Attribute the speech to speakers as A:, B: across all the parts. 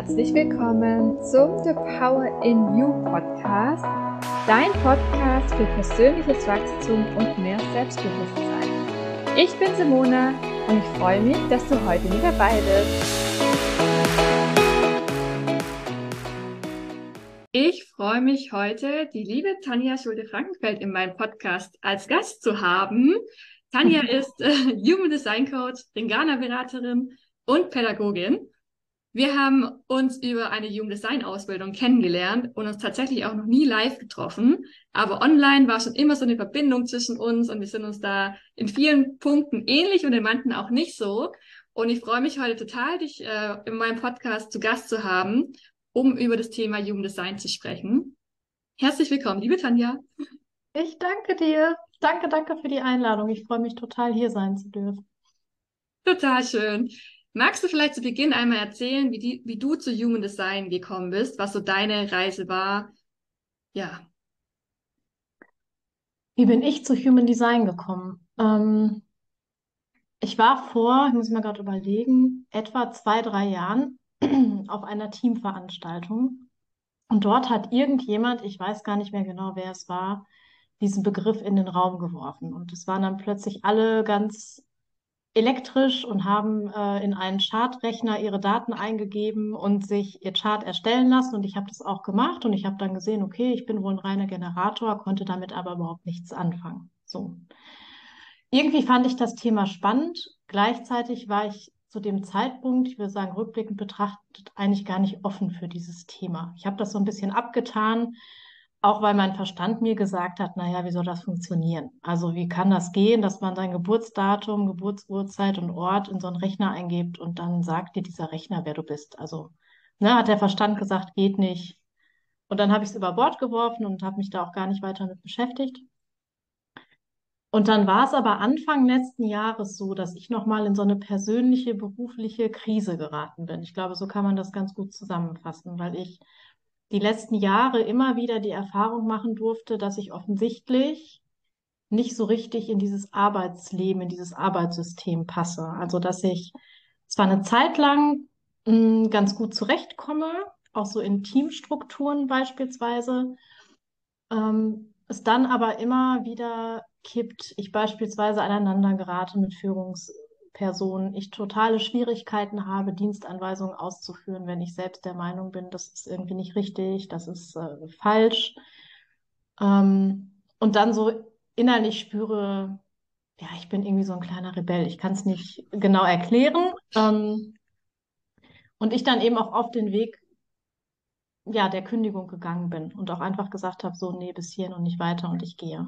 A: herzlich willkommen zum The Power in You Podcast, dein Podcast für persönliches Wachstum und mehr Selbstbewusstsein. Ich bin Simona und ich freue mich, dass du heute mit dabei bist. Ich freue mich heute, die liebe Tanja Schulte-Frankenfeld in meinem Podcast als Gast zu haben. Tanja ist äh, Human Design Coach, Ringana-Beraterin und Pädagogin. Wir haben uns über eine Human Design Ausbildung kennengelernt und uns tatsächlich auch noch nie live getroffen. Aber online war schon immer so eine Verbindung zwischen uns und wir sind uns da in vielen Punkten ähnlich und in manchen auch nicht so. Und ich freue mich heute total, dich äh, in meinem Podcast zu Gast zu haben, um über das Thema Human Design zu sprechen. Herzlich willkommen, liebe Tanja.
B: Ich danke dir. Danke, danke für die Einladung. Ich freue mich total, hier sein zu dürfen.
A: Total schön. Magst du vielleicht zu Beginn einmal erzählen, wie, die, wie du zu Human Design gekommen bist, was so deine Reise war? Ja.
B: Wie bin ich zu Human Design gekommen? Ähm, ich war vor, ich muss mir gerade überlegen, etwa zwei, drei Jahren auf einer Teamveranstaltung. Und dort hat irgendjemand, ich weiß gar nicht mehr genau, wer es war, diesen Begriff in den Raum geworfen. Und es waren dann plötzlich alle ganz elektrisch und haben äh, in einen Chartrechner ihre Daten eingegeben und sich ihr Chart erstellen lassen. Und ich habe das auch gemacht und ich habe dann gesehen, okay, ich bin wohl ein reiner Generator, konnte damit aber überhaupt nichts anfangen. So. Irgendwie fand ich das Thema spannend. Gleichzeitig war ich zu dem Zeitpunkt, ich würde sagen, rückblickend betrachtet, eigentlich gar nicht offen für dieses Thema. Ich habe das so ein bisschen abgetan, auch weil mein Verstand mir gesagt hat, naja, wie soll das funktionieren? Also wie kann das gehen, dass man sein Geburtsdatum, Geburtsurzeit und Ort in so einen Rechner eingibt und dann sagt dir dieser Rechner, wer du bist? Also ne, hat der Verstand gesagt, geht nicht. Und dann habe ich es über Bord geworfen und habe mich da auch gar nicht weiter mit beschäftigt. Und dann war es aber Anfang letzten Jahres so, dass ich nochmal in so eine persönliche, berufliche Krise geraten bin. Ich glaube, so kann man das ganz gut zusammenfassen, weil ich die letzten Jahre immer wieder die Erfahrung machen durfte, dass ich offensichtlich nicht so richtig in dieses Arbeitsleben, in dieses Arbeitssystem passe. Also dass ich zwar eine Zeit lang mh, hm, ganz gut zurechtkomme, auch so in Teamstrukturen beispielsweise, ähm, es dann aber immer wieder kippt, ich beispielsweise aneinander gerate mit Führungs Person ich totale Schwierigkeiten habe, Dienstanweisungen auszuführen, wenn ich selbst der Meinung bin, das ist irgendwie nicht richtig, das ist äh, falsch. Ähm, und dann so innerlich spüre, ja, ich bin irgendwie so ein kleiner Rebell. Ich kann es nicht genau erklären. Ähm, und ich dann eben auch auf den Weg ja, der Kündigung gegangen bin und auch einfach gesagt habe, so, nee, bis hierhin und nicht weiter und ich gehe.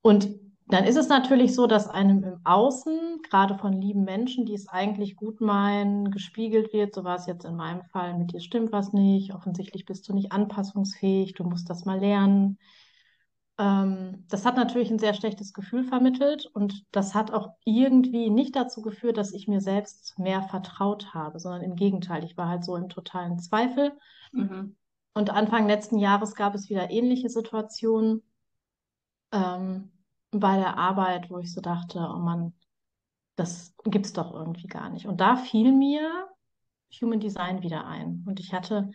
B: Und dann ist es natürlich so, dass einem im Außen, gerade von lieben Menschen, die es eigentlich gut meinen, gespiegelt wird. So war es jetzt in meinem Fall, mit dir stimmt was nicht, offensichtlich bist du nicht anpassungsfähig, du musst das mal lernen. Ähm, das hat natürlich ein sehr schlechtes Gefühl vermittelt und das hat auch irgendwie nicht dazu geführt, dass ich mir selbst mehr vertraut habe, sondern im Gegenteil, ich war halt so im totalen Zweifel. Mhm. Und Anfang letzten Jahres gab es wieder ähnliche Situationen. Ähm, bei der Arbeit, wo ich so dachte, oh Mann, das gibt es doch irgendwie gar nicht. Und da fiel mir Human Design wieder ein. Und ich hatte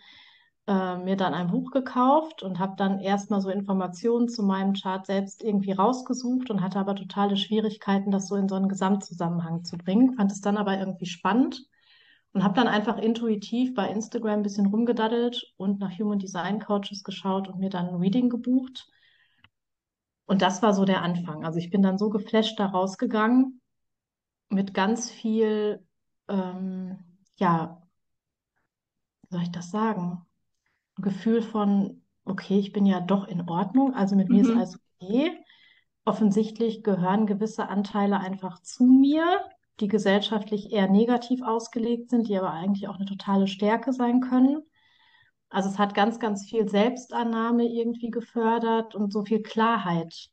B: äh, mir dann ein Buch gekauft und habe dann erstmal so Informationen zu meinem Chart selbst irgendwie rausgesucht und hatte aber totale Schwierigkeiten, das so in so einen Gesamtzusammenhang zu bringen. Fand es dann aber irgendwie spannend und habe dann einfach intuitiv bei Instagram ein bisschen rumgedaddelt und nach Human Design Coaches geschaut und mir dann ein Reading gebucht und das war so der Anfang. Also ich bin dann so geflasht da rausgegangen mit ganz viel, ähm, ja, wie soll ich das sagen? Ein Gefühl von, okay, ich bin ja doch in Ordnung, also mit mhm. mir ist mhm. alles okay. Offensichtlich gehören gewisse Anteile einfach zu mir, die gesellschaftlich eher negativ ausgelegt sind, die aber eigentlich auch eine totale Stärke sein können. Also es hat ganz, ganz viel Selbstannahme irgendwie gefördert und so viel Klarheit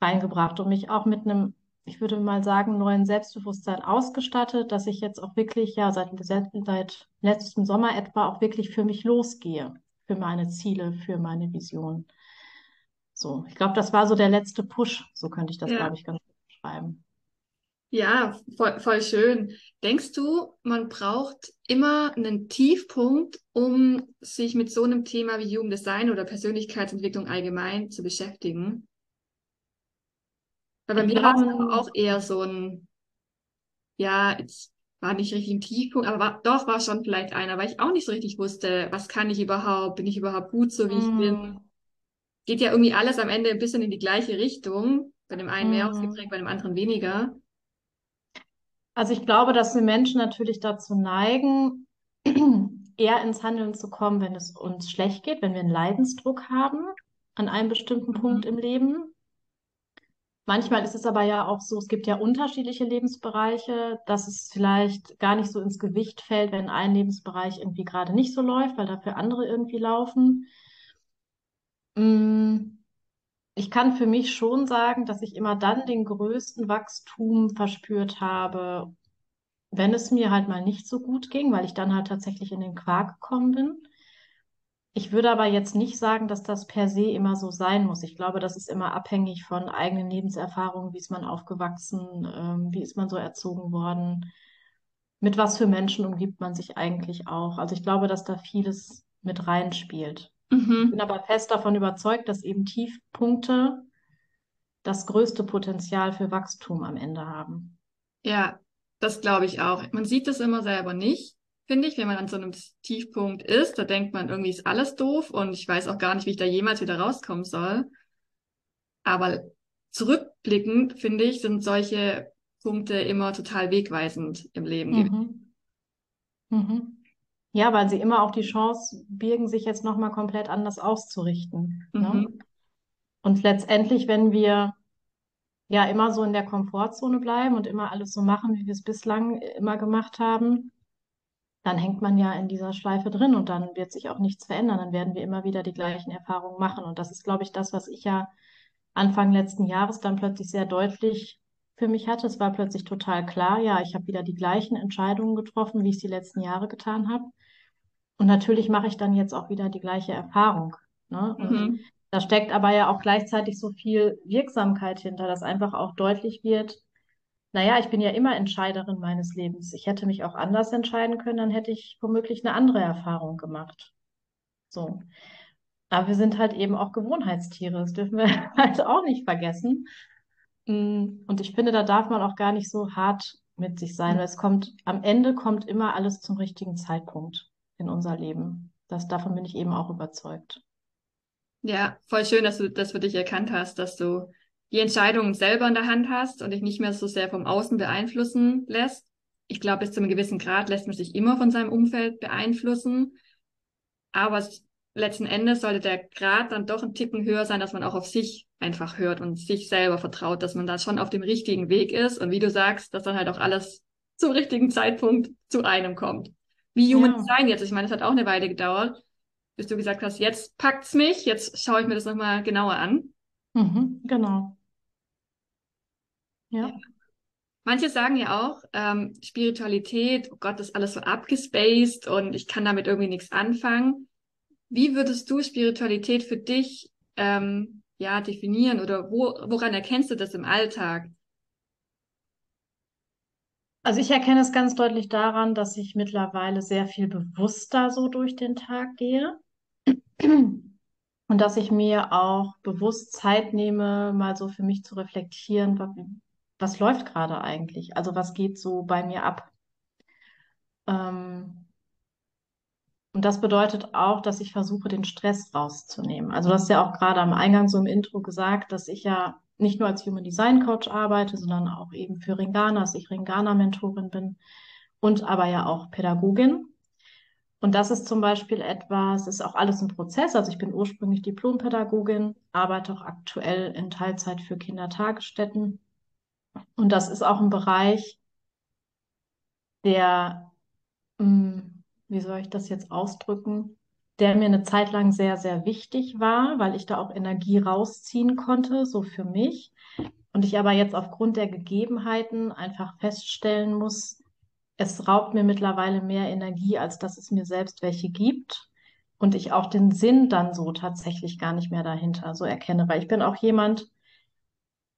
B: reingebracht und mich auch mit einem, ich würde mal sagen, neuen Selbstbewusstsein ausgestattet, dass ich jetzt auch wirklich, ja, seit, seit letztem Sommer etwa auch wirklich für mich losgehe, für meine Ziele, für meine Vision. So, ich glaube, das war so der letzte Push, so könnte ich das, ja. glaube ich, ganz gut beschreiben.
A: Ja, voll, voll schön. Denkst du, man braucht immer einen Tiefpunkt, um sich mit so einem Thema wie Jugenddesign oder Persönlichkeitsentwicklung allgemein zu beschäftigen? Weil bei mir war es aber
B: Ja,
A: auch eher so ein, ja, jetzt war nicht richtig ein Tiefpunkt, aber war, doch war schon vielleicht einer, weil ich auch nicht so richtig wusste, was kann ich überhaupt, bin ich überhaupt gut so, wie ich bin?
B: mm,
A: Geht ja irgendwie alles am Ende ein bisschen in die gleiche Richtung, bei dem einen mehr
B: mm.
A: ausgeprägt, bei dem anderen weniger.
B: Also ich glaube, dass wir Menschen natürlich dazu neigen, eher ins Handeln zu kommen, wenn es uns schlecht geht, wenn wir einen Leidensdruck haben an einem bestimmten Punkt
A: Mhm.
B: im Leben. Manchmal ist es aber ja auch so, es gibt ja unterschiedliche Lebensbereiche, dass es vielleicht gar nicht so ins Gewicht fällt, wenn ein Lebensbereich irgendwie gerade nicht so läuft, weil dafür andere irgendwie laufen. Mm, Ich kann für mich schon sagen, dass ich immer dann den größten Wachstum verspürt habe, wenn es mir halt mal nicht so gut ging, weil ich dann halt tatsächlich in den Quark gekommen bin. Ich würde aber jetzt nicht sagen, dass das per se immer so sein muss. Ich glaube, das ist immer abhängig von eigenen Lebenserfahrungen. Wie ist man aufgewachsen? Ähm, wie ist man so erzogen worden? Mit was für Menschen umgibt man sich eigentlich auch? Also ich glaube, dass da vieles mit reinspielt. Ich bin
A: Mhm.
B: aber fest davon überzeugt, dass eben Tiefpunkte das größte Potenzial für Wachstum am Ende haben.
A: Ja, das glaube ich auch. Man sieht das immer selber nicht, finde ich, wenn man an so einem Tiefpunkt ist. Da denkt man, irgendwie ist alles doof und ich weiß auch gar nicht, wie ich da jemals wieder rauskommen soll. Aber zurückblickend, finde ich, sind solche Punkte immer total wegweisend im Leben gewesen.
B: Mhm. Ja, weil sie immer auch die Chance birgen, sich jetzt nochmal komplett anders auszurichten. Ne?
A: Mhm.
B: Und letztendlich, wenn wir ja immer so in der Komfortzone bleiben und immer alles so machen, wie wir es bislang immer gemacht haben, dann hängt man ja in dieser Schleife drin und dann wird sich auch nichts verändern. Dann werden wir immer wieder die gleichen Erfahrungen machen. Und das ist, glaube ich, das, was ich ja Anfang letzten Jahres dann plötzlich sehr deutlich für mich hatte. Es war plötzlich total klar, ja, ich habe wieder die gleichen Entscheidungen getroffen, wie ich es die letzten Jahre getan habe. Und natürlich mache ich dann jetzt auch wieder die gleiche Erfahrung. Ne?
A: Mhm.
B: da steckt aber ja auch gleichzeitig so viel Wirksamkeit hinter, dass einfach auch deutlich wird, naja, ich bin ja immer Entscheiderin meines Lebens. Ich hätte mich auch anders entscheiden können, dann hätte ich womöglich eine andere Erfahrung gemacht. So. Aber wir sind halt eben auch Gewohnheitstiere. Das dürfen wir halt auch nicht vergessen. Mm, Und ich finde, da darf man auch gar nicht so hart mit sich sein, weil es kommt, am Ende kommt immer alles zum richtigen Zeitpunkt in unser Leben. Das, davon bin ich eben auch überzeugt.
A: Ja, voll schön, dass du das für dich erkannt hast, dass du die Entscheidungen selber in der Hand hast und dich nicht mehr so sehr vom Außen beeinflussen lässt. Ich glaube, bis zu einem gewissen Grad lässt man sich immer von seinem Umfeld beeinflussen. Aber es, letzten Endes sollte der Grad dann doch ein Ticken höher sein, dass man auch auf sich einfach hört und sich selber vertraut, dass man da schon auf dem richtigen Weg ist. Und wie du sagst, dass dann halt auch alles zum richtigen Zeitpunkt zu einem kommt. Wie Human
B: Ja,
A: Design jetzt. Ich meine, es hat auch eine Weile gedauert, bis du gesagt hast, jetzt packt's mich, jetzt schaue ich mir das nochmal genauer an.
B: mhm, genau.
A: Ja.
B: Ja.
A: Manche sagen ja auch, ähm, Spiritualität, oh Gott, das ist alles so abgespaced und ich kann damit irgendwie nichts anfangen. Wie würdest du Spiritualität für dich ähm, ja definieren oder wo, woran erkennst du das im Alltag?
B: Also ich erkenne es ganz deutlich daran, dass ich mittlerweile sehr viel bewusster so durch den Tag gehe. Und dass ich mir auch bewusst Zeit nehme, mal so für mich zu reflektieren, was, was läuft gerade eigentlich? Also was geht so bei mir ab? Ähm, und das bedeutet auch, dass ich versuche, den Stress rauszunehmen. Also du hast ja auch gerade am Eingang so im Intro gesagt, dass ich ja nicht nur als Human Design Coach arbeite, sondern auch eben für Ringana, dass ich Ringana-Mentorin bin und aber ja auch Pädagogin. Und das ist zum Beispiel etwas, ist auch alles ein Prozess. Also ich bin ursprünglich Diplompädagogin, arbeite auch aktuell in Teilzeit für Kindertagesstätten. Und das ist auch ein Bereich, der, mh, wie soll ich das jetzt ausdrücken, der mir eine Zeit lang sehr, sehr wichtig war, weil ich da auch Energie rausziehen konnte, so für mich. Und ich aber jetzt aufgrund der Gegebenheiten einfach feststellen muss, es raubt mir mittlerweile mehr Energie, als dass es mir selbst welche gibt. Und ich auch den Sinn dann so tatsächlich gar nicht mehr dahinter so erkenne, weil ich bin auch jemand,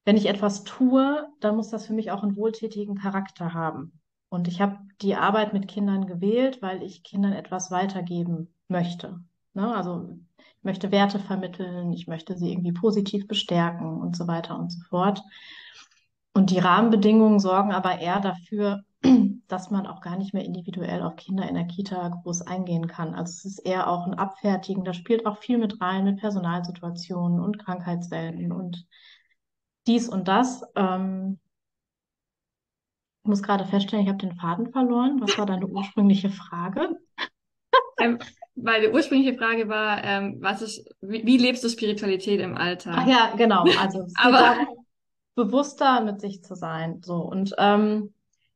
B: wenn ich etwas tue, dann muss das für mich auch einen wohltätigen Charakter haben. Und ich habe die Arbeit mit Kindern gewählt, weil ich Kindern etwas weitergeben möchte. Ne? Also ich möchte Werte vermitteln, ich möchte sie irgendwie positiv bestärken und so weiter und so fort. Und die Rahmenbedingungen sorgen aber eher dafür, dass man auch gar nicht mehr individuell auf Kinder in der Kita groß eingehen kann. Also es ist eher auch ein Abfertigen. Da spielt auch viel mit rein, mit Personalsituationen und Krankheitswellen und dies und das. Ähm, muss gerade feststellen, ich habe den Faden verloren. Was war deine ursprüngliche Frage?
A: Ähm, weil die ursprüngliche Frage war, ähm, was ist, wie, wie, lebst du Spiritualität im Alltag?
B: Ach ja, genau. Also
A: Aber
B: darum, bewusster mit sich zu sein. So und ähm,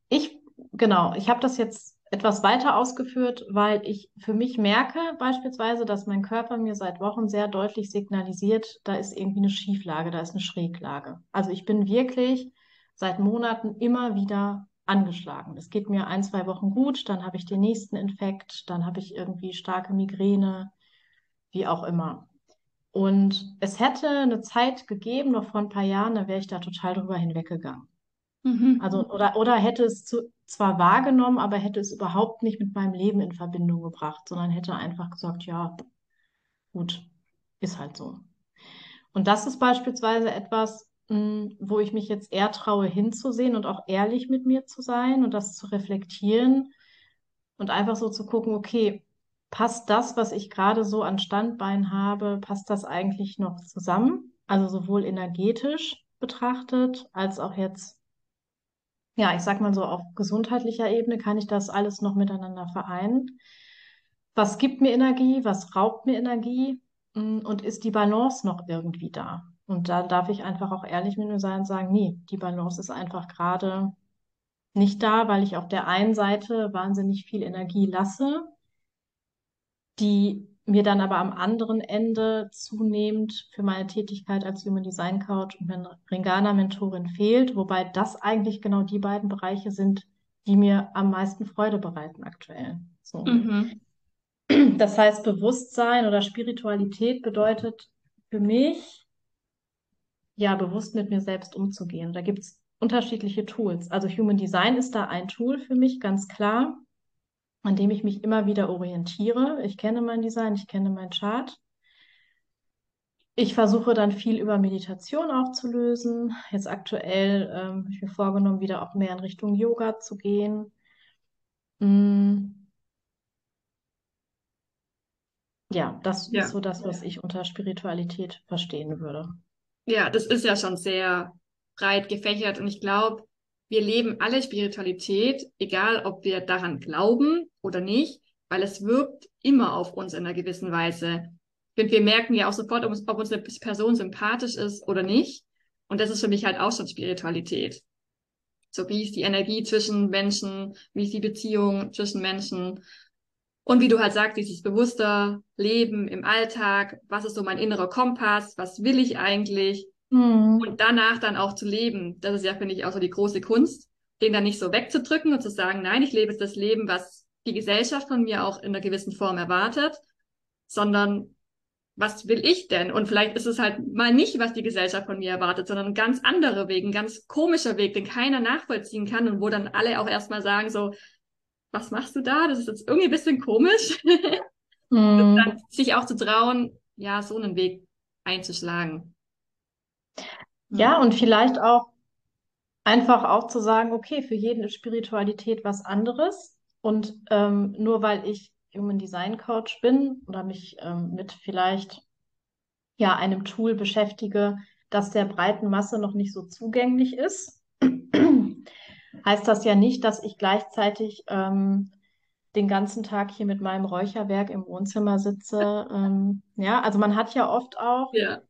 B: ich genau, ich habe das jetzt etwas weiter ausgeführt, weil ich für mich merke beispielsweise, dass mein Körper mir seit Wochen sehr deutlich signalisiert, da ist irgendwie eine Schieflage, da ist eine Schräglage. Also ich bin wirklich seit Monaten immer wieder angeschlagen. Es geht mir ein, zwei Wochen gut, dann habe ich den nächsten Infekt, dann habe ich irgendwie starke Migräne, wie auch immer. Und es hätte eine Zeit gegeben, noch vor ein paar Jahren, da wäre ich da total drüber hinweggegangen.
A: mhm.
B: Also, oder, oder hätte es zu, zwar wahrgenommen, aber hätte es überhaupt nicht mit meinem Leben in Verbindung gebracht, sondern hätte einfach gesagt, ja, gut, ist halt so. Und das ist beispielsweise etwas, wo ich mich jetzt eher traue, hinzusehen und auch ehrlich mit mir zu sein und das zu reflektieren und einfach so zu gucken, okay, passt das, was ich gerade so an Standbein habe, passt das eigentlich noch zusammen? Also sowohl energetisch betrachtet als auch jetzt ja, ich sag mal so, auf gesundheitlicher Ebene kann ich das alles noch miteinander vereinen. Was gibt mir Energie? Was raubt mir Energie? Und ist die Balance noch irgendwie da? Und da darf ich einfach auch ehrlich mit mir sein und sagen, nee, die Balance ist einfach gerade nicht da, weil ich auf der einen Seite wahnsinnig viel Energie lasse, die mir dann aber am anderen Ende zunehmend für meine Tätigkeit als Human Design Coach und Ringana Mentorin fehlt, wobei das eigentlich genau die beiden Bereiche sind, die mir am meisten Freude bereiten aktuell. So.
A: Mhm.
B: Das heißt, Bewusstsein oder Spiritualität bedeutet für mich, ja, bewusst mit mir selbst umzugehen. Da gibt es unterschiedliche Tools. Also Human Design ist da ein Tool für mich, ganz klar an dem ich mich immer wieder orientiere. Ich kenne mein Design, ich kenne mein Chart. Ich versuche dann viel über Meditation aufzulösen. Jetzt aktuell ähm, habe ich mir vorgenommen, wieder auch mehr in Richtung Yoga zu gehen. Mm. Ja, das
A: Ja.
B: ist so das, was ich unter Spiritualität verstehen würde.
A: Ja, das ist ja schon sehr breit gefächert und ich glaube, wir leben alle Spiritualität, egal ob wir daran glauben oder nicht, weil es wirkt immer auf uns in einer gewissen Weise. Und wir merken ja auch sofort, ob ob uns Person sympathisch ist oder nicht. Und das ist für mich halt auch schon Spiritualität. So wie ist die Energie zwischen Menschen, wie ist die Beziehung zwischen Menschen. Und wie du halt sagst, dieses bewusster Leben im Alltag, was ist so mein innerer Kompass, was will ich eigentlich?
B: Mhm.
A: Und danach dann auch zu leben, das ist ja, finde ich, auch so die große Kunst, den dann nicht so wegzudrücken und zu sagen, nein, ich lebe jetzt das Leben, was die Gesellschaft von mir auch in einer gewissen Form erwartet, sondern was will ich denn? Und vielleicht ist es halt mal nicht, was die Gesellschaft von mir erwartet, sondern ein ganz anderer Weg, ein ganz komischer Weg, den keiner nachvollziehen kann und wo dann alle auch erstmal sagen so, was machst du da? Das ist jetzt irgendwie ein bisschen komisch.
B: Mhm.
A: dann sich auch zu trauen, ja, so einen Weg einzuschlagen.
B: Ja, und vielleicht auch einfach auch zu sagen, okay, für jeden ist Spiritualität was anderes. Und ähm, nur weil ich Human Design Coach bin oder mich ähm, mit vielleicht ja einem Tool beschäftige, das der breiten Masse noch nicht so zugänglich ist, heißt das ja nicht, dass ich gleichzeitig ähm, den ganzen Tag hier mit meinem Räucherwerk im Wohnzimmer sitze. Ähm, ja, also man hat ja oft auch,
A: Ja.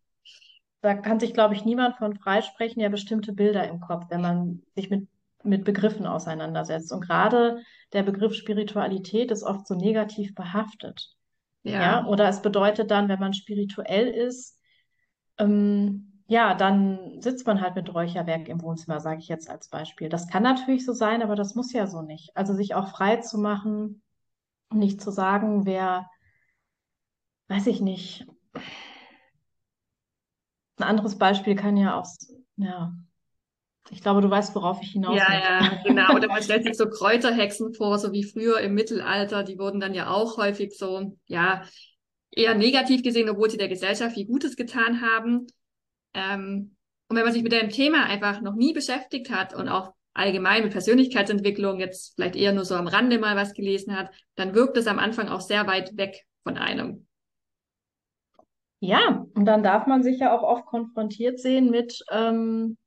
B: da kann sich, glaube ich, niemand von freisprechen, ja bestimmte Bilder im Kopf, wenn man sich mit, mit Begriffen auseinandersetzt. Und gerade der Begriff Spiritualität ist oft so negativ behaftet.
A: Ja.
B: Ja, oder es bedeutet dann, wenn man spirituell ist, ähm, ja, dann sitzt man halt mit Räucherwerk im Wohnzimmer, sage ich jetzt als Beispiel. Das kann natürlich so sein, aber das muss ja so nicht. Also sich auch frei zu machen, nicht zu sagen, wer, weiß ich nicht. Ein anderes Beispiel kann ja auch ja. Ich glaube, du weißt, worauf ich hinaus
A: Ja,
B: möchte.
A: ja, genau. Oder man stellt sich so Kräuterhexen vor, so wie früher im Mittelalter. Die wurden dann ja auch häufig so, ja, eher negativ gesehen, obwohl sie der Gesellschaft viel Gutes getan haben. Ähm, und wenn man sich mit dem Thema einfach noch nie beschäftigt hat und auch allgemein mit Persönlichkeitsentwicklung jetzt vielleicht eher nur so am Rande mal was gelesen hat, dann wirkt es am Anfang auch sehr weit weg von einem.
B: Ja, und dann darf man sich ja auch oft konfrontiert sehen mit, ähm,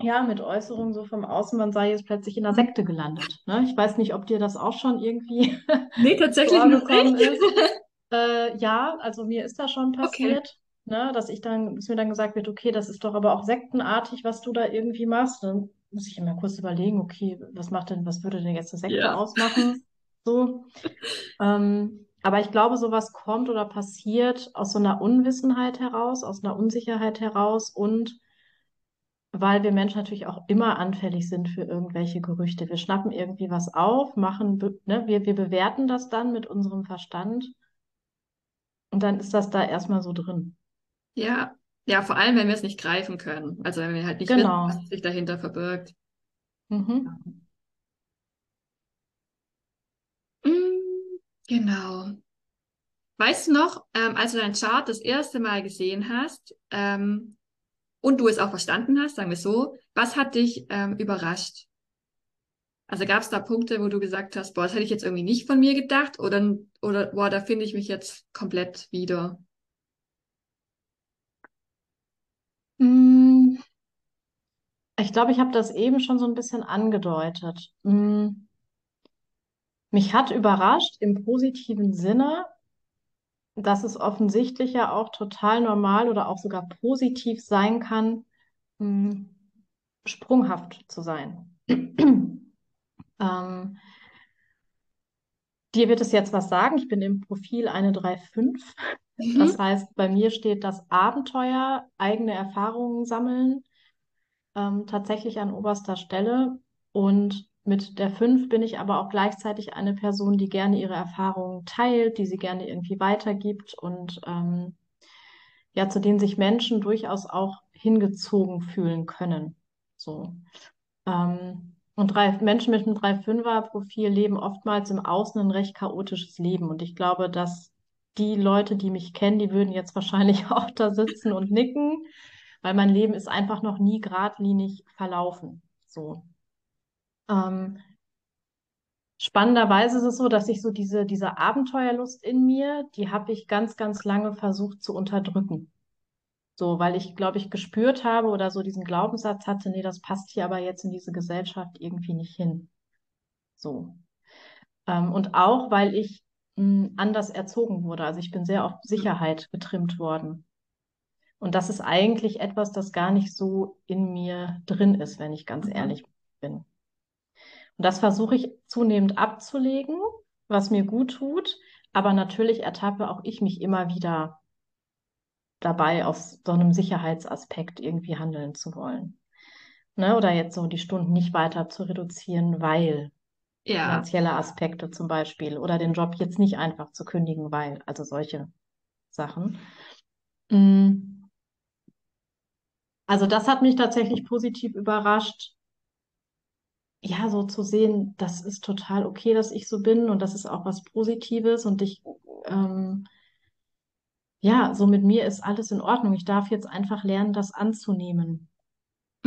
B: ja, mit Äußerungen so vom Außen, man sei jetzt plötzlich in einer Sekte gelandet. Ne? Ich weiß nicht, ob dir das auch schon irgendwie
A: Nee, tatsächlich noch nicht.
B: ist. Äh, ja, also mir ist das schon passiert, ne, dass ich dann, dass mir dann gesagt wird, okay, das ist doch aber auch sektenartig, was du da irgendwie machst. Dann muss ich immer kurz überlegen, okay, was macht denn, was würde denn jetzt eine Sekte
A: Ja.
B: ausmachen? So. Ähm, aber ich glaube, sowas kommt oder passiert aus so einer Unwissenheit heraus, aus einer Unsicherheit heraus und weil wir Menschen natürlich auch immer anfällig sind für irgendwelche Gerüchte. Wir schnappen irgendwie was auf, machen, ne, wir, wir bewerten das dann mit unserem Verstand und dann ist das da erstmal so drin.
A: Ja, ja, vor allem, wenn wir es nicht greifen können. Also wenn wir halt nicht
B: Genau.
A: wissen, was sich dahinter verbirgt.
B: Mhm.
A: Mm, genau. Weißt du noch, ähm, als du deinen Chart das erste Mal gesehen hast, ähm, und du es auch verstanden hast, sagen wir so, was hat dich ähm, überrascht? Also gab es da Punkte, wo du gesagt hast, boah, das hätte ich jetzt irgendwie nicht von mir gedacht oder, oder boah, da finde ich mich jetzt komplett wieder.
B: Mm, Ich glaube, ich habe das eben schon so ein bisschen angedeutet. Mm, Mich hat überrascht im positiven Sinne, dass es offensichtlich ja auch total normal oder auch sogar positiv sein kann, mm, sprunghaft zu sein. Ähm, dir wird es jetzt was sagen. Ich bin im Profil eine 3,5.
A: Mhm.
B: Das heißt, bei mir steht das Abenteuer, eigene Erfahrungen sammeln, ähm, tatsächlich an oberster Stelle. Und mit der 5 bin ich aber auch gleichzeitig eine Person, die gerne ihre Erfahrungen teilt, die sie gerne irgendwie weitergibt und ähm, ja, zu denen sich Menschen durchaus auch hingezogen fühlen können. So. Ähm, und drei, Menschen mit einem 3-5er-Profil leben oftmals im Außen ein recht chaotisches Leben. Und ich glaube, dass die Leute, die mich kennen, die würden jetzt wahrscheinlich auch da sitzen und nicken, weil mein Leben ist einfach noch nie geradlinig verlaufen. So. Ähm, spannenderweise ist es so, dass ich so diese, diese Abenteuerlust in mir, die habe ich ganz, ganz lange versucht zu unterdrücken. So, weil ich, glaube ich, gespürt habe oder so diesen Glaubenssatz hatte, nee, das passt hier aber jetzt in diese Gesellschaft irgendwie nicht hin. So. Ähm, und auch, weil ich mh, anders erzogen wurde. Also ich bin sehr auf Sicherheit getrimmt worden. Und das ist eigentlich etwas, das gar nicht so in mir drin ist, wenn ich ganz
A: Mhm.
B: ehrlich bin. Und das versuche ich zunehmend abzulegen, was mir gut tut. Aber natürlich ertappe auch ich mich immer wieder dabei, aus so einem Sicherheitsaspekt irgendwie handeln zu wollen. Ne? Oder jetzt so die Stunden nicht weiter zu reduzieren, weil
A: Ja,
B: finanzielle Aspekte zum Beispiel oder den Job jetzt nicht einfach zu kündigen, weil, also solche Sachen. Mm. Also das hat mich tatsächlich positiv überrascht. Ja, so zu sehen, das ist total okay, dass ich so bin und das ist auch was Positives und ich, ähm, ja, so mit mir ist alles in Ordnung. Ich darf jetzt einfach lernen, das anzunehmen.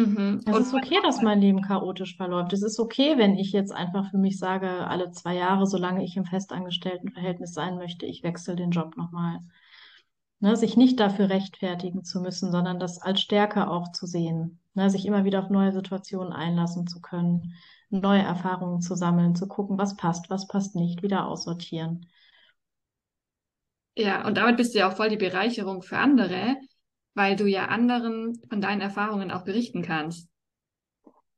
A: Mhm.
B: Es
A: Und
B: ist okay, dass mein Leben chaotisch verläuft. Es ist okay, wenn ich jetzt einfach für mich sage, alle zwei Jahre, solange ich im Festangestelltenverhältnis sein möchte, ich wechsle den Job nochmal. Ne, sich nicht dafür rechtfertigen zu müssen, sondern das als Stärke auch zu sehen. Ne, sich immer wieder auf neue Situationen einlassen zu können, neue Erfahrungen zu sammeln, zu gucken, was passt, was passt nicht, wieder aussortieren.
A: ja, und damit bist du ja auch voll die Bereicherung für andere, weil du ja anderen von deinen Erfahrungen auch berichten kannst.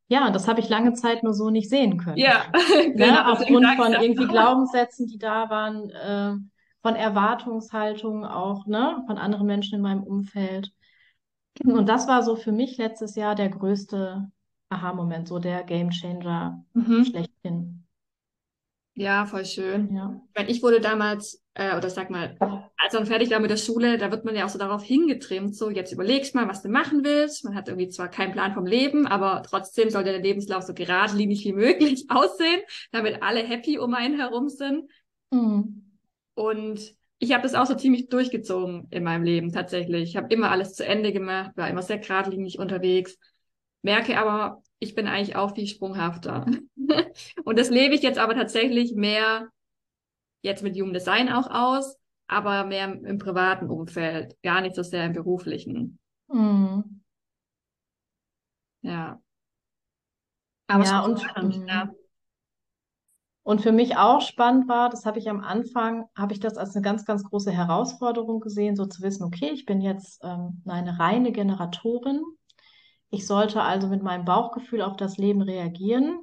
B: Ja, das habe ich lange Zeit nur so nicht sehen können.
A: Ja,
B: Ne,
A: genau. deswegen
B: aufgrund
A: sag ich
B: von irgendwie
A: auch.
B: Glaubenssätzen, die da waren, äh, von Erwartungshaltungen auch, ne, von anderen Menschen in meinem Umfeld. Und das war so für mich letztes Jahr der größte Aha-Moment, so der Gamechanger
A: Mhm.
B: schlechthin.
A: Ja, voll schön.
B: Ja.
A: Weil ich wurde damals, äh, oder sag mal, als man fertig war mit der Schule, da wird man ja auch so darauf hingetrimmt, so jetzt überlegst mal, was du machen willst. Man hat irgendwie zwar keinen Plan vom Leben, aber trotzdem sollte der Lebenslauf so geradlinig wie möglich aussehen, damit alle happy um einen herum sind.
B: Mhm.
A: Und ich habe das auch so ziemlich durchgezogen in meinem Leben tatsächlich. Ich habe immer alles zu Ende gemacht, war immer sehr geradlinig unterwegs, merke aber, ich bin eigentlich auch viel sprunghafter. und das lebe ich jetzt aber tatsächlich mehr jetzt mit Human Design auch aus, aber mehr im, privaten Umfeld, gar nicht so sehr im beruflichen.
B: Mhm.
A: Ja. Aber
B: Ja, und,
A: spannend,
B: mhm.
A: ja.
B: Und für mich auch spannend war, das habe ich am Anfang, habe ich das als eine ganz, ganz große Herausforderung gesehen, so zu wissen, okay, ich bin jetzt ähm, eine reine Generatorin. Ich sollte also mit meinem Bauchgefühl auf das Leben reagieren,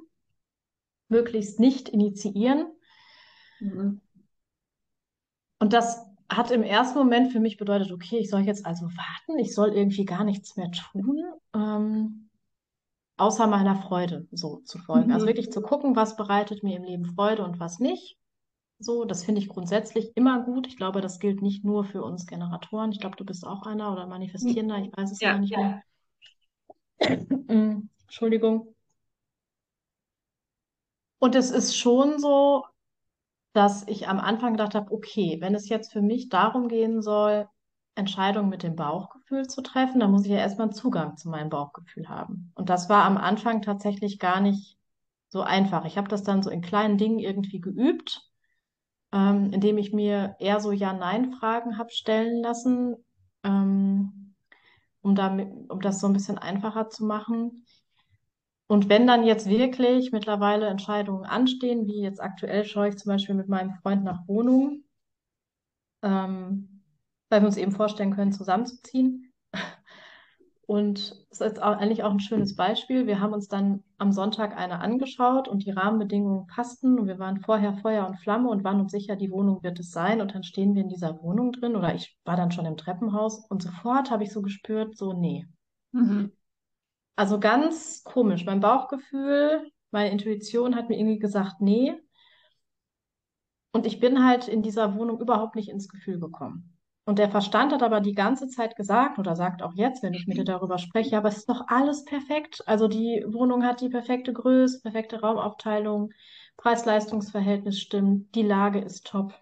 B: möglichst nicht initiieren.
A: Mhm.
B: Und das hat im ersten Moment für mich bedeutet, okay, ich soll jetzt also warten, ich soll irgendwie gar nichts mehr tun, ähm, außer meiner Freude so zu folgen. Also
A: Mhm.
B: wirklich zu gucken, was bereitet mir im Leben Freude und was nicht. So, das finde ich grundsätzlich immer gut. Ich glaube, das gilt nicht nur für uns Generatoren. Ich glaube, du bist auch einer oder Manifestierender, ich weiß es
A: Ja,
B: gar nicht
A: ja.
B: mehr. Mm, Entschuldigung. Und es ist schon so, dass ich am Anfang gedacht habe, okay, wenn es jetzt für mich darum gehen soll, Entscheidungen mit dem Bauchgefühl zu treffen, dann muss ich ja erstmal Zugang zu meinem Bauchgefühl haben. Und das war am Anfang tatsächlich gar nicht so einfach. Ich habe das dann so in kleinen Dingen irgendwie geübt, ähm, indem ich mir eher so Ja-Nein-Fragen habe stellen lassen, ähm, um damit, um das so ein bisschen einfacher zu machen. Und wenn dann jetzt wirklich mittlerweile Entscheidungen anstehen, wie jetzt aktuell schaue ich zum Beispiel mit meinem Freund nach Wohnungen, ähm, weil wir uns eben vorstellen können, zusammenzuziehen. Und das ist auch eigentlich auch ein schönes Beispiel. Wir haben uns dann am Sonntag eine angeschaut und die Rahmenbedingungen passten und wir waren vorher Feuer und Flamme und waren uns sicher, die Wohnung wird es sein. Und dann stehen wir in dieser Wohnung drin oder ich war dann schon im Treppenhaus und sofort habe ich so gespürt, so nee.
A: Mhm.
B: Also ganz komisch. Mein Bauchgefühl, meine Intuition hat mir irgendwie gesagt, nee. Und ich bin halt in dieser Wohnung überhaupt nicht ins Gefühl gekommen. Und der Verstand hat aber die ganze Zeit gesagt oder sagt auch jetzt, wenn ich mit dir darüber spreche, aber es ist doch alles perfekt. Also die Wohnung hat die perfekte Größe, perfekte Raumaufteilung, Preis-Leistungs-Verhältnis stimmt, die Lage ist top.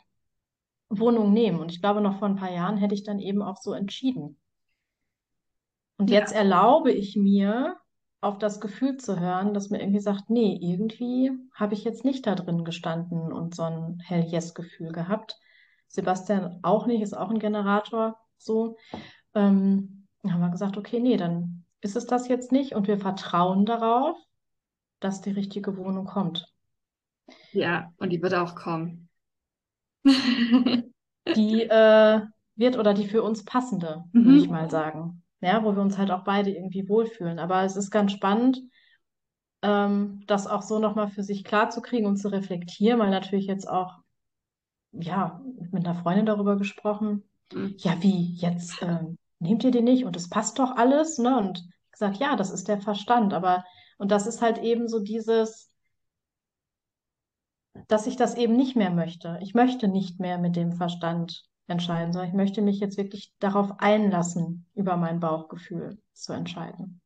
B: Wohnung nehmen. Und ich glaube, noch vor ein paar Jahren hätte ich dann eben auch so entschieden. Und
A: Ja.
B: jetzt erlaube ich mir, auf das Gefühl zu hören, das mir irgendwie sagt, nee, irgendwie habe ich jetzt nicht da drin gestanden und so ein Hell-Yes-Gefühl gehabt. Sebastian auch nicht, ist auch ein Generator, so. Ähm, dann haben wir gesagt, okay, nee, dann ist es das jetzt nicht und wir vertrauen darauf, dass die richtige Wohnung kommt.
A: Ja, und die wird auch kommen.
B: Die äh, wird oder die für uns passende, würde ich
A: Mhm.
B: mal sagen. Ja, wo wir uns halt auch beide irgendwie wohlfühlen. Aber es ist ganz spannend, ähm, das auch so nochmal für sich klarzukriegen und zu reflektieren, weil natürlich jetzt auch, ja, mit einer Freundin darüber gesprochen,
A: Mhm.
B: ja, wie, jetzt ähm, nehmt ihr den nicht und es passt doch alles, ne? Und gesagt, ja, das ist der Verstand, aber, und das ist halt eben so dieses, dass ich das eben nicht mehr möchte. Ich möchte nicht mehr mit dem Verstand entscheiden, sondern ich möchte mich jetzt wirklich darauf einlassen, über mein Bauchgefühl zu entscheiden.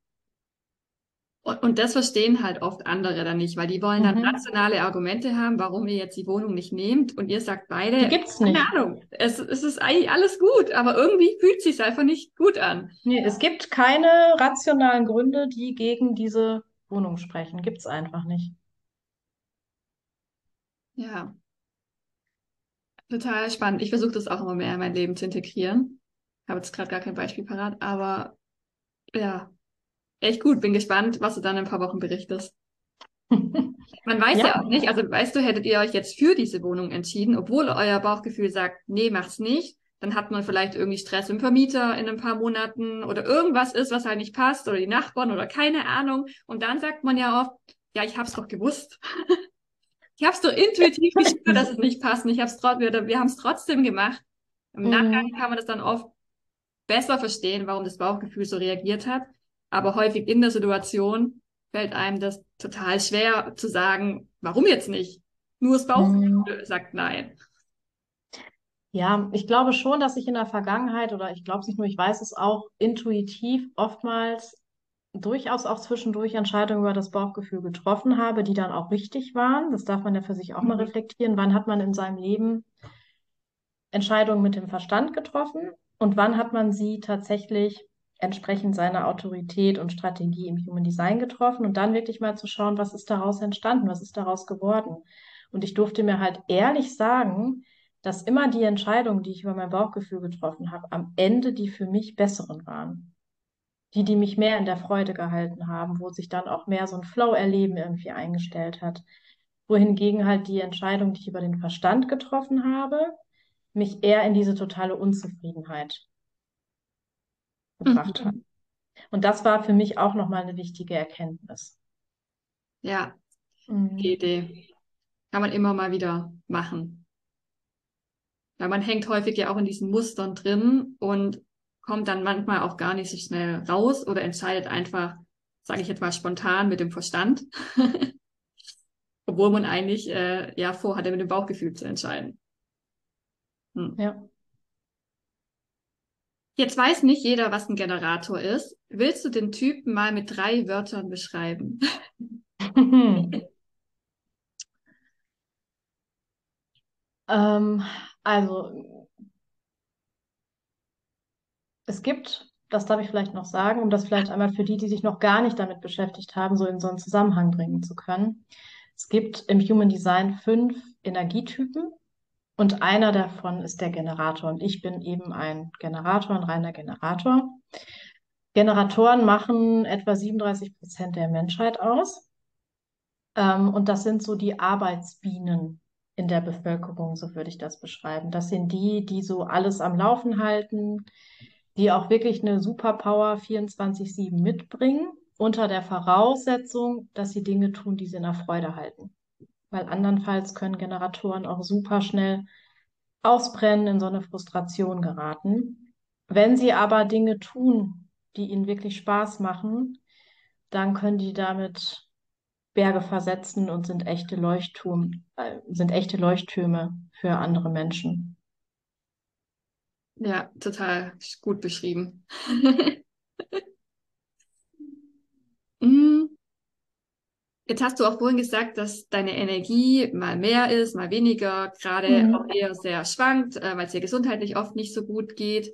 A: Und, und das verstehen halt oft andere dann nicht, weil die wollen dann
B: Mhm.
A: rationale Argumente haben, warum ihr jetzt die Wohnung nicht nehmt. Und ihr sagt
B: Die
A: beide,
B: gibt's
A: keine
B: nicht.
A: Ahnung, es, es ist eigentlich alles gut, aber irgendwie fühlt es sich einfach nicht gut an.
B: Nee, es gibt keine rationalen Gründe, die gegen diese Wohnung sprechen. Gibt's einfach nicht.
A: Ja, total spannend. Ich versuche das auch immer mehr in mein Leben zu integrieren. Habe jetzt gerade gar kein Beispiel parat, aber ja, echt gut. Bin gespannt, was du dann in ein paar Wochen berichtest. Man weiß ja.
B: Ja.
A: auch nicht, also weißt du, hättet ihr euch jetzt für diese Wohnung entschieden, obwohl euer Bauchgefühl sagt, nee, macht's nicht, dann hat man vielleicht irgendwie Stress dem Vermieter in ein paar Monaten oder irgendwas ist, was halt nicht passt oder die Nachbarn oder keine Ahnung. Und dann sagt man ja oft, ja, ich hab's doch gewusst. ich hab's doch intuitiv gespürt, dass es nicht passt. Und ich hab's trotzdem, wir, wir haben es trotzdem gemacht. Im
B: Mhm.
A: Nachgang kann man das dann oft besser verstehen, warum das Bauchgefühl so reagiert hat. Aber häufig in der Situation fällt einem das total schwer zu sagen, warum jetzt nicht? Nur das Bauchgefühl hm. sagt nein.
B: Ja, ich glaube schon, dass ich in der Vergangenheit, oder ich glaube es nicht nur, ich weiß es auch, intuitiv oftmals durchaus auch zwischendurch Entscheidungen über das Bauchgefühl getroffen habe, die dann auch richtig waren. Das darf man ja für sich auch mhm. mal reflektieren. Wann hat man in seinem Leben Entscheidungen mit dem Verstand getroffen und wann hat man sie tatsächlich entsprechend seiner Autorität und Strategie im Human Design getroffen und dann wirklich mal zu schauen, was ist daraus entstanden, was ist daraus geworden. Und ich durfte mir halt ehrlich sagen, dass immer die Entscheidungen, die ich über mein Bauchgefühl getroffen habe, am Ende die für mich besseren waren. Die, die mich mehr in der Freude gehalten haben, wo sich dann auch mehr so ein Flow-Erleben irgendwie eingestellt hat. Wohingegen halt die Entscheidung, die ich über den Verstand getroffen habe, mich eher in diese totale Unzufriedenheit gebracht mhm. hat. Und das war für mich auch nochmal eine wichtige Erkenntnis.
A: Ja, mhm. die Idee. Kann man immer mal wieder machen. Weil man hängt häufig ja auch in diesen Mustern drin und kommt dann manchmal auch gar nicht so schnell raus oder entscheidet einfach, sage ich jetzt mal spontan mit dem Verstand, obwohl man eigentlich äh, ja vorhatte, mit dem Bauchgefühl zu entscheiden.
B: Hm. Ja.
A: Jetzt weiß nicht jeder, was ein Generator ist. Willst du den Typen mal mit drei Wörtern beschreiben?
B: ähm, also, es gibt, das darf ich vielleicht noch sagen, um das vielleicht einmal für die, die sich noch gar nicht damit beschäftigt haben, so in so einen Zusammenhang bringen zu können. Es gibt im Human Design fünf Energietypen und einer davon ist der Generator. Und ich bin eben ein Generator, ein reiner Generator. Generatoren machen etwa 37 Prozent der Menschheit aus. Ähm, und das sind so die Arbeitsbienen in der Bevölkerung, so würde ich das beschreiben. Das sind die, die so alles am Laufen halten, die auch wirklich eine Superpower 24-7 mitbringen, unter der Voraussetzung, dass sie Dinge tun, die sie in der Freude halten. Weil andernfalls können Generatoren auch super schnell ausbrennen, in so eine Frustration geraten. Wenn sie aber Dinge tun, die ihnen wirklich Spaß machen, dann können die damit Berge versetzen und sind echte Leuchtturm, äh, sind echte Leuchttürme für andere Menschen.
A: Ja, total gut beschrieben. mm. Jetzt hast du auch vorhin gesagt, dass deine Energie mal mehr ist, mal weniger, gerade mhm. auch eher sehr schwankt, äh, weil es dir gesundheitlich oft nicht so gut geht.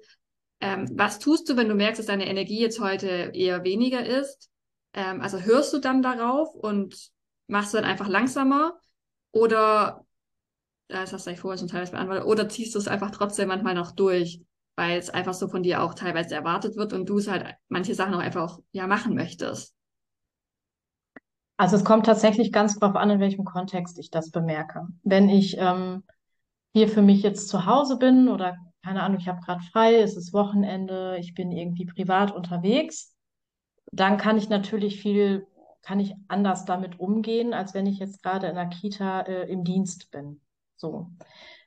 A: Ähm, was tust du, wenn du merkst, dass deine Energie jetzt heute eher weniger ist? Ähm, also hörst du dann darauf und machst du dann einfach langsamer oder, das hast du ja vorher schon teilweise beantwortet, oder ziehst du es einfach trotzdem manchmal noch durch, weil es einfach so von dir auch teilweise erwartet wird und du es halt manche Sachen auch einfach ja machen möchtest?
B: Also es kommt tatsächlich ganz darauf an, in welchem Kontext ich das bemerke. Wenn ich ähm, hier für mich jetzt zu Hause bin oder keine Ahnung, ich habe gerade frei, es ist Wochenende, ich bin irgendwie privat unterwegs, dann kann ich natürlich viel, kann ich anders damit umgehen, als wenn ich jetzt gerade in der Kita äh, im Dienst bin. So.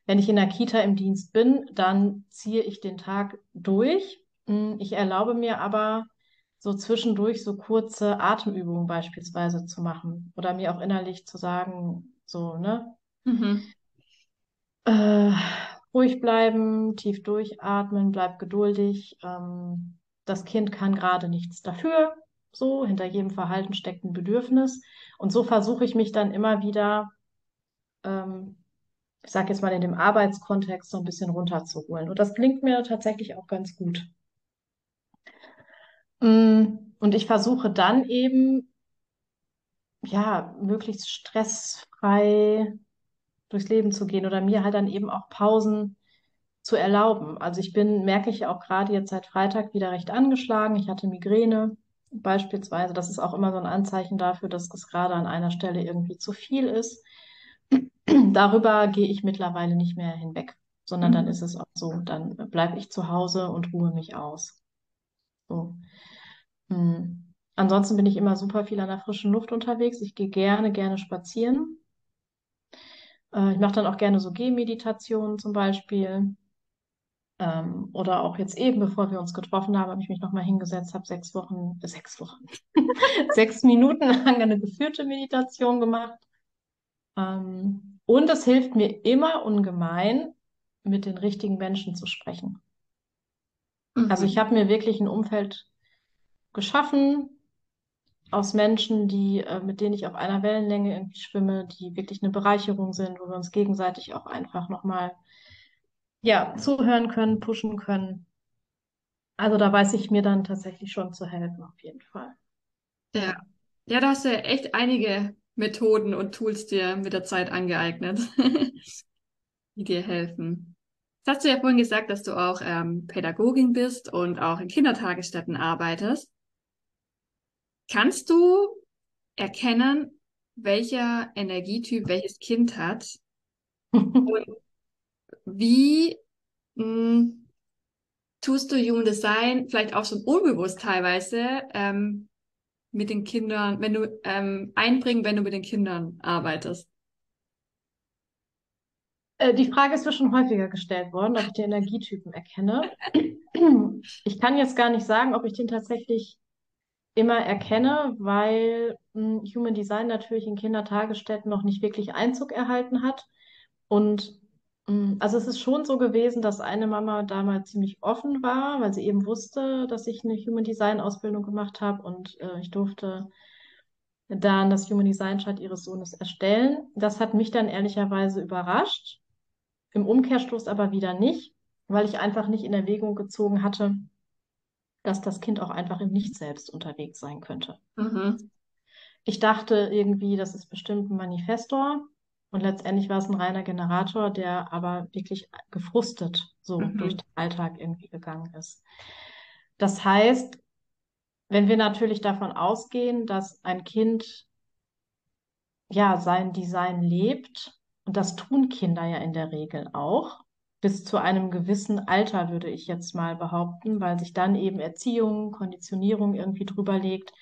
B: Wenn ich in der Kita im Dienst bin, dann ziehe ich den Tag durch. Hm, ich erlaube mir aber so zwischendurch so kurze Atemübungen beispielsweise zu machen oder mir auch innerlich zu sagen, so, ne? Mhm. Äh, ruhig bleiben, tief durchatmen, bleib geduldig. Ähm, das Kind kann gerade nichts dafür. So, hinter jedem Verhalten steckt ein Bedürfnis. Und so versuche ich mich dann immer wieder, ähm, ich sage jetzt mal in dem Arbeitskontext, so ein bisschen runterzuholen. Und das klingt mir tatsächlich auch ganz gut. Mm, und ich versuche dann eben, ja, möglichst stressfrei durchs Leben zu gehen oder mir halt dann eben auch Pausen zu erlauben. Also ich bin, merke ich auch gerade jetzt seit Freitag wieder recht angeschlagen. Ich hatte Migräne beispielsweise. Das ist auch immer so ein Anzeichen dafür, dass das gerade an einer Stelle irgendwie zu viel ist. Darüber gehe ich mittlerweile nicht mehr hinweg, sondern mhm. dann ist es auch so, dann bleibe ich zu Hause und ruhe mich aus. So. Hm. Ansonsten bin ich immer super viel an der frischen Luft unterwegs. Ich gehe gerne, gerne spazieren. Äh, ich mache dann auch gerne so Gehmeditationen zum Beispiel. Ähm, oder auch jetzt eben, bevor wir uns getroffen haben, habe ich mich nochmal hingesetzt, habe sechs Wochen, äh, sechs Wochen, sechs Minuten lang eine geführte Meditation gemacht. Ähm, und es hilft mir immer ungemein, mit den richtigen Menschen zu sprechen. Also ich
A: Mhm.
B: habe mir wirklich ein Umfeld geschaffen aus Menschen, die, äh, mit denen ich auf einer Wellenlänge irgendwie schwimme, die wirklich eine Bereicherung sind, wo wir uns gegenseitig auch einfach nochmal, ja, zuhören können, pushen können. Also da weiß ich mir dann tatsächlich schon zu helfen, auf jeden Fall.
A: Ja.
B: Ja.
A: Da hast du echt einige Methoden und Tools dir mit der Zeit angeeignet, die dir helfen. Jetzt hast du ja vorhin gesagt, dass du auch ähm, Pädagogin bist und auch in Kindertagesstätten arbeitest. Kannst du erkennen, welcher Energietyp welches Kind hat und wie mh, tust du Human Design vielleicht auch schon unbewusst teilweise ähm, mit den Kindern, wenn du ähm, einbringen, wenn du mit den Kindern arbeitest?
B: Äh, Die Frage ist mir schon häufiger gestellt worden, ob ich die Energietypen erkenne. Ich kann jetzt gar nicht sagen, ob ich den tatsächlich immer erkenne, weil mh, Human Design natürlich in Kindertagesstätten noch nicht wirklich Einzug erhalten hat. Und mh, also es ist schon so gewesen, dass eine Mama damals ziemlich offen war, weil sie eben wusste, dass ich eine Human Design Ausbildung gemacht habe und äh, ich durfte dann das Human Design Chart ihres Sohnes erstellen. Das hat mich dann ehrlicherweise überrascht, im Umkehrschluss aber wieder nicht, weil ich einfach nicht in Erwägung gezogen hatte, dass das Kind auch einfach im Nicht selbst unterwegs sein könnte.
A: Mhm.
B: Ich dachte irgendwie, das ist bestimmt ein Manifestor. Und letztendlich war es ein reiner Generator, der aber wirklich gefrustet so durch
A: Mhm.
B: den Alltag irgendwie gegangen ist. Das heißt, wenn wir natürlich davon ausgehen, dass ein Kind ja sein Design lebt, und das tun Kinder ja in der Regel auch, bis zu einem gewissen Alter, würde ich jetzt mal behaupten, weil sich dann eben Erziehung, Konditionierung irgendwie drüber legt.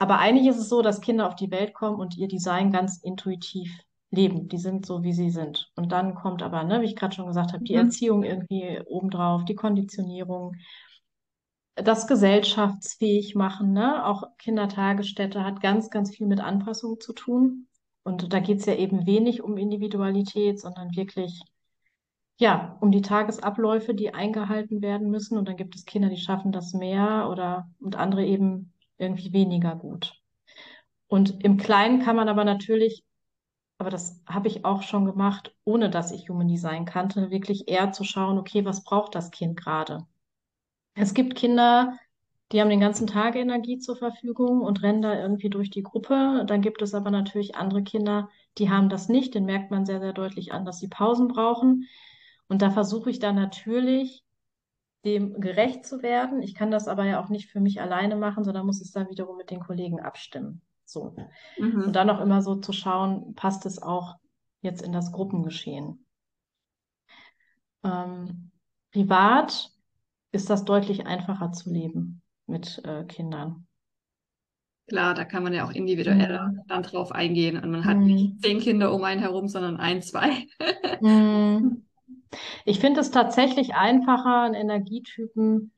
B: Aber eigentlich ist es so, dass Kinder auf die Welt kommen und ihr Design ganz intuitiv leben. Die sind so, wie sie sind. Und dann kommt aber, ne, wie ich gerade schon gesagt habe, die
A: Mhm.
B: Erziehung irgendwie obendrauf, die Konditionierung, das gesellschaftsfähig machen, ne? Auch Kindertagesstätte hat ganz, ganz viel mit Anpassung zu tun. Und da geht es ja eben wenig um Individualität, sondern wirklich, ja, um die Tagesabläufe, die eingehalten werden müssen. Und dann gibt es Kinder, die schaffen das mehr oder und andere eben irgendwie weniger gut. Und im Kleinen kann man aber natürlich, aber das habe ich auch schon gemacht, ohne dass ich Human Design kannte, wirklich eher zu schauen, okay, was braucht das Kind gerade? Es gibt Kinder, die haben den ganzen Tag Energie zur Verfügung und rennen da irgendwie durch die Gruppe. Dann gibt es aber natürlich andere Kinder, die haben das nicht. Den merkt man sehr, sehr deutlich an, dass sie Pausen brauchen. Und da versuche ich dann natürlich, dem gerecht zu werden. Ich kann das aber ja auch nicht für mich alleine machen, sondern muss es dann wiederum mit den Kollegen abstimmen. So. Und
A: Mhm.
B: dann auch immer so zu schauen, passt es auch jetzt in das Gruppengeschehen. Ähm, privat ist das deutlich einfacher zu leben mit äh, Kindern.
A: Klar, da kann man ja auch individuell
B: Hm.
A: dann drauf eingehen und man hat nicht
B: Hm.
A: zehn Kinder um einen herum, sondern ein, zwei.
B: Hm. Ich finde es tatsächlich einfacher, einen Energietypen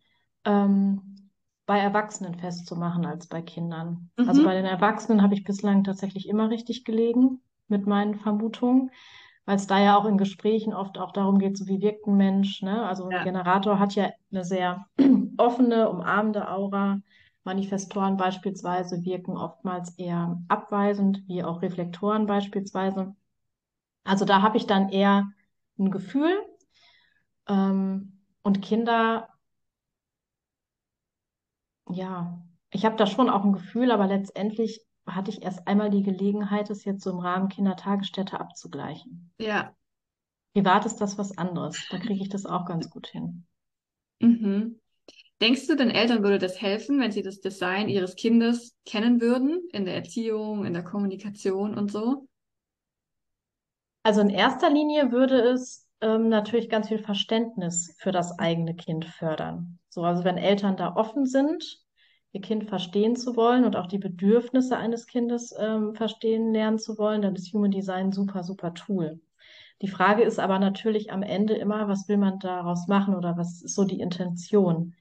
B: ähm, bei Erwachsenen festzumachen als bei Kindern. Also bei
A: Mhm.
B: den Erwachsenen habe ich bislang tatsächlich immer richtig gelegen mit meinen Vermutungen, weil es da ja auch in Gesprächen oft auch darum geht, so wie wirkt ein Mensch, ne? Also ein
A: Ja.
B: Generator hat ja eine sehr offene, umarmende Aura. Manifestoren beispielsweise wirken oftmals eher abweisend, wie auch Reflektoren beispielsweise. Also da habe ich dann eher ein Gefühl. Ähm, und Kinder, ja, ich habe da schon auch ein Gefühl, aber letztendlich hatte ich erst einmal die Gelegenheit, es jetzt so im Rahmen Kindertagesstätte abzugleichen.
A: Ja.
B: Privat ist das was anderes. Da kriege ich das auch ganz gut hin.
A: Mhm. Denkst du, den Eltern würde das helfen, wenn sie das Design ihres Kindes kennen würden, in der Erziehung, in der Kommunikation und so?
B: Also in erster Linie würde es ähm, natürlich ganz viel Verständnis für das eigene Kind fördern. So, also wenn Eltern da offen sind, ihr Kind verstehen zu wollen und auch die Bedürfnisse eines Kindes ähm, verstehen lernen zu wollen, dann ist Human Design ein super, super Tool. Die Frage ist aber natürlich am Ende immer, was will man daraus machen oder was ist so die Intention?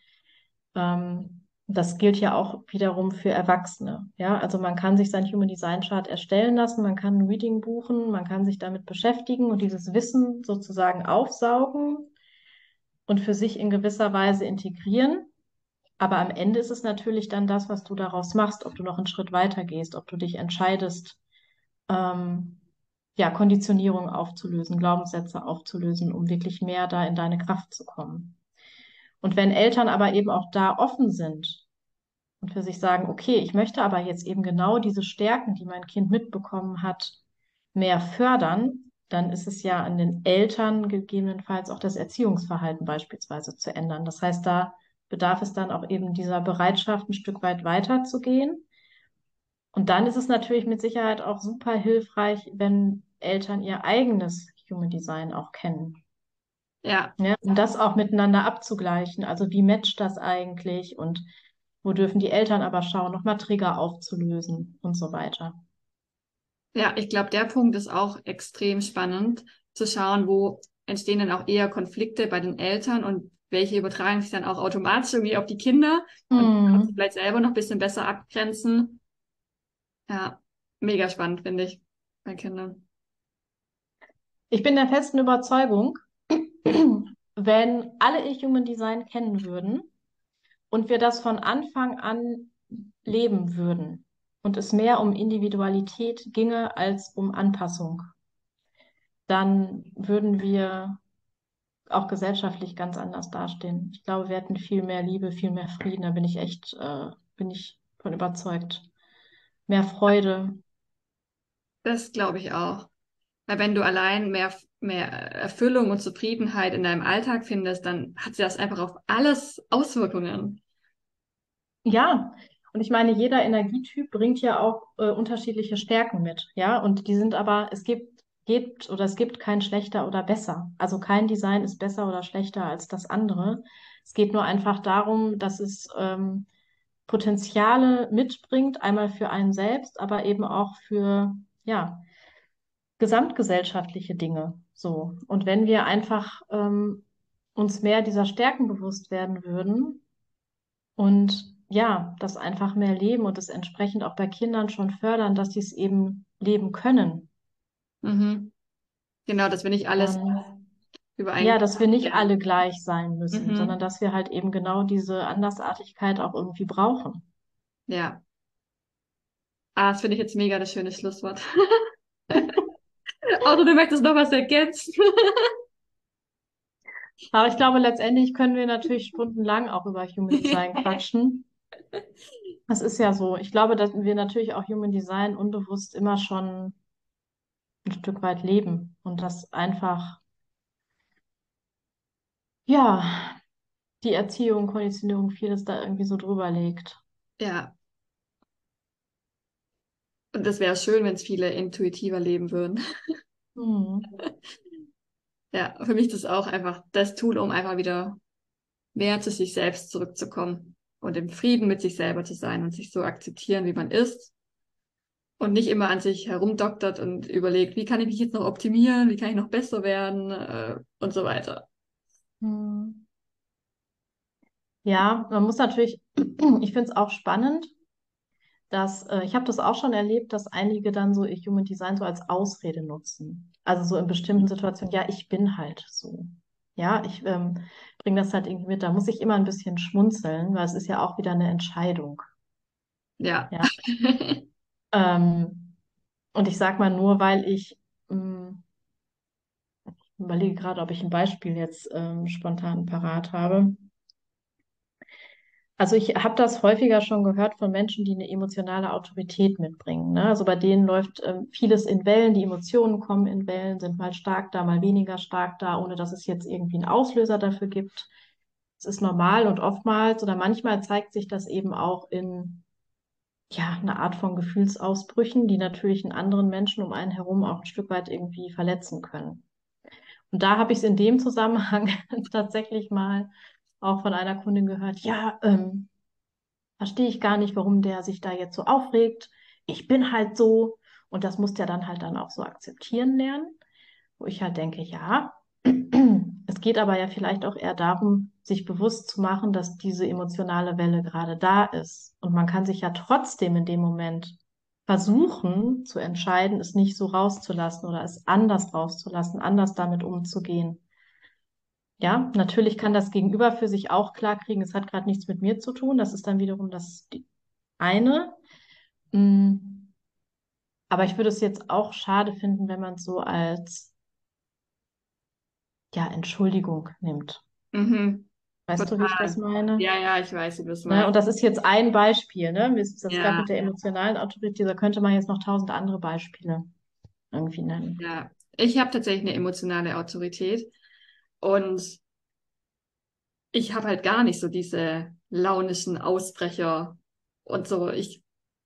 B: Ähm, Das gilt ja auch wiederum für Erwachsene. Ja, also man kann sich sein Human Design Chart erstellen lassen, man kann ein Reading buchen, man kann sich damit beschäftigen und dieses Wissen sozusagen aufsaugen und für sich in gewisser Weise integrieren. Aber am Ende ist es natürlich dann das, was du daraus machst, ob du noch einen Schritt weiter gehst, ob du dich entscheidest, ähm, ja, Konditionierung aufzulösen, Glaubenssätze aufzulösen, um wirklich mehr da in deine Kraft zu kommen. Und wenn Eltern aber eben auch da offen sind und für sich sagen, okay, ich möchte aber jetzt eben genau diese Stärken, die mein Kind mitbekommen hat, mehr fördern, dann ist es ja an den Eltern gegebenenfalls auch das Erziehungsverhalten beispielsweise zu ändern. Das heißt, da bedarf es dann auch eben dieser Bereitschaft, ein Stück weit weiterzugehen. Und dann ist es natürlich mit Sicherheit auch super hilfreich, wenn Eltern ihr eigenes Human Design auch kennen.
A: Ja.
B: Ja, um das auch miteinander abzugleichen. Also wie matcht das eigentlich und wo dürfen die Eltern aber schauen, nochmal Trigger aufzulösen und so weiter.
A: Ja, ich glaube, der Punkt ist auch extrem spannend, zu schauen, wo entstehen dann auch eher Konflikte bei den Eltern und welche übertragen sich dann auch automatisch irgendwie auf die Kinder und
B: Mhm.
A: kannst du vielleicht selber noch ein bisschen besser abgrenzen. Ja, mega spannend, finde ich, bei Kindern.
B: Ich bin der festen Überzeugung, wenn alle ihr Human Design kennen würden und wir das von Anfang an leben würden und es mehr um Individualität ginge als um Anpassung, dann würden wir auch gesellschaftlich ganz anders dastehen. Ich glaube, wir hätten viel mehr Liebe, viel mehr Frieden. Da bin ich echt, äh, bin ich von überzeugt. Mehr Freude.
A: Das glaube ich auch. Weil wenn du allein mehr, mehr Erfüllung und Zufriedenheit in deinem Alltag findest, dann hat das einfach auf alles Auswirkungen.
B: Ja, und ich meine, jeder Energietyp bringt ja auch äh, unterschiedliche Stärken mit, ja, und die sind aber, es gibt, gibt oder es gibt kein schlechter oder besser. Also kein Design ist besser oder schlechter als das andere. Es geht nur einfach darum, dass es ähm, Potenziale mitbringt, einmal für einen selbst, aber eben auch für, ja, gesamtgesellschaftliche Dinge. So. Und wenn wir einfach ähm, uns mehr dieser Stärken bewusst werden würden und ja, das einfach mehr leben und es entsprechend auch bei Kindern schon fördern, dass sie es eben leben können,
A: Mhm. Genau, dass wir nicht alles
B: dann ja,
A: überein.
B: dass wir nicht alle gleich sein müssen,
A: Mhm.
B: sondern dass wir halt eben genau diese Andersartigkeit auch irgendwie brauchen.
A: Ja. Ah, das finde ich jetzt mega das schöne Schlusswort. Außer du möchtest noch was ergänzen.
B: Aber ich glaube, letztendlich können wir natürlich stundenlang auch über Human Design quatschen. Das ist ja so. Ich glaube, dass wir natürlich auch Human Design unbewusst immer schon ein Stück weit leben und das einfach, ja, die Erziehung, Konditionierung, vieles da irgendwie so drüber liegt.
A: Ja. Und das wäre schön, wenn es viele intuitiver leben würden.
B: Hm.
A: Ja, für mich ist das auch einfach das Tool, um einfach wieder mehr zu sich selbst zurückzukommen und im Frieden mit sich selber zu sein und sich so akzeptieren, wie man ist. Und nicht immer an sich herumdoktert und überlegt, wie kann ich mich jetzt noch optimieren, wie kann ich noch besser werden äh, und so weiter.
B: Hm. Ja, man muss natürlich, ich finde es auch spannend, dass äh, ich habe das auch schon erlebt, dass einige dann so ihr Human Design so als Ausrede nutzen. Also so in bestimmten Situationen, ja, ich bin halt so. Ja, ich ähm, bringe das halt irgendwie mit. Da muss ich immer ein bisschen schmunzeln, weil es ist ja auch wieder eine Entscheidung.
A: Ja.
B: Ja. Ähm, und ich sag mal nur, weil ich mh, ich überlege gerade, ob ich ein Beispiel jetzt ähm, spontan parat habe. Also ich habe das häufiger schon gehört von Menschen, die eine emotionale Autorität mitbringen. Ne? Also bei denen läuft ähm, vieles in Wellen, die Emotionen kommen in Wellen, sind mal stark da, mal weniger stark da, ohne dass es jetzt irgendwie einen Auslöser dafür gibt. Es ist normal und oftmals oder manchmal zeigt sich das eben auch in ja, eine Art von Gefühlsausbrüchen, die natürlich einen anderen Menschen um einen herum auch ein Stück weit irgendwie verletzen können. Und da habe ich es in dem Zusammenhang tatsächlich mal auch von einer Kundin gehört, ja, ähm, verstehe ich gar nicht, warum der sich da jetzt so aufregt. Ich bin halt so und das muss der dann halt dann auch so akzeptieren lernen, wo ich halt denke, ja, es geht aber ja vielleicht auch eher darum, sich bewusst zu machen, dass diese emotionale Welle gerade da ist. Und man kann sich ja trotzdem in dem Moment versuchen zu entscheiden, es nicht so rauszulassen oder es anders rauszulassen, anders damit umzugehen. Ja, natürlich kann das Gegenüber für sich auch klar kriegen, es hat gerade nichts mit mir zu tun. Das ist dann wiederum das eine. Mm. Aber ich würde es jetzt auch schade finden, wenn man es so als ja, Entschuldigung nimmt.
A: Mhm.
B: Weißt du, wie ich das meine?
A: Ja, ja, ich weiß, wie du das
B: Ne?
A: meinst.
B: Und das ist jetzt ein Beispiel, ne? Das ist
A: Ja,
B: gerade mit der
A: ja,
B: emotionalen Autorität, da könnte man jetzt noch tausend andere Beispiele irgendwie nennen.
A: ja. Ich habe tatsächlich eine emotionale Autorität und ich habe halt gar nicht so diese launischen Ausbrecher und so. Ich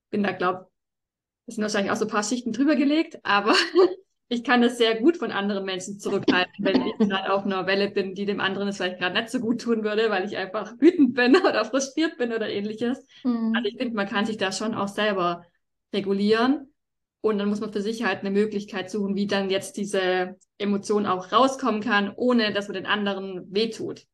A: bin da, glaub, es sind wahrscheinlich auch so ein paar Schichten drüber gelegt, aber ich kann das sehr gut von anderen Menschen zurückhalten, wenn ich gerade auf einer Welle bin, die dem anderen es vielleicht gerade nicht so gut tun würde, weil ich einfach wütend bin oder frustriert bin oder ähnliches.
B: Mhm.
A: Also ich finde, man kann sich da schon auch selber regulieren. Und dann muss man für sich halt eine Möglichkeit suchen, wie dann jetzt diese Emotion auch rauskommen kann, ohne dass man den anderen wehtut.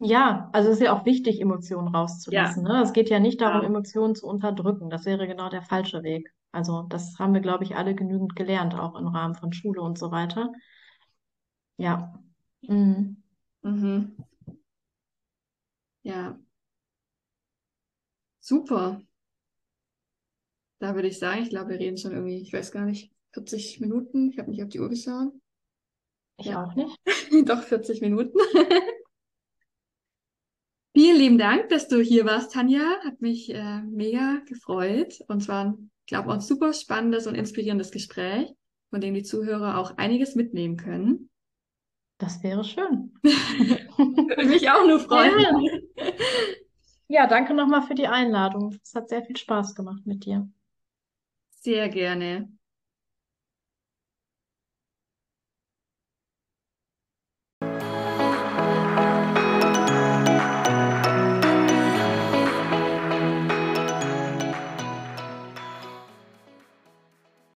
B: Ja, also es ist ja auch wichtig, Emotionen
A: Ja,
B: rauszulassen, ne? Es geht ja nicht darum,
A: ja.
B: Emotionen zu unterdrücken. Das wäre genau der falsche Weg. Also das haben wir, glaube ich, alle genügend gelernt, auch im Rahmen von Schule und so weiter. Ja. Mhm.
A: Mhm. Ja, super. Da würde ich sagen, ich glaube, wir reden schon irgendwie, ich weiß gar nicht, 40 Minuten. Ich habe nicht auf die Uhr geschaut.
B: Ich
A: Ja,
B: auch nicht.
A: doch 40 Minuten. Vielen lieben Dank, dass du hier warst, Tanja. Hat mich äh, mega gefreut. Und zwar, glaube, auch ein super spannendes und inspirierendes Gespräch, von dem die Zuhörer auch einiges mitnehmen können.
B: Das wäre schön.
A: Würde mich auch nur freuen.
B: Ja. Ja, danke nochmal für die Einladung. Es hat sehr viel Spaß gemacht mit dir.
A: Sehr gerne.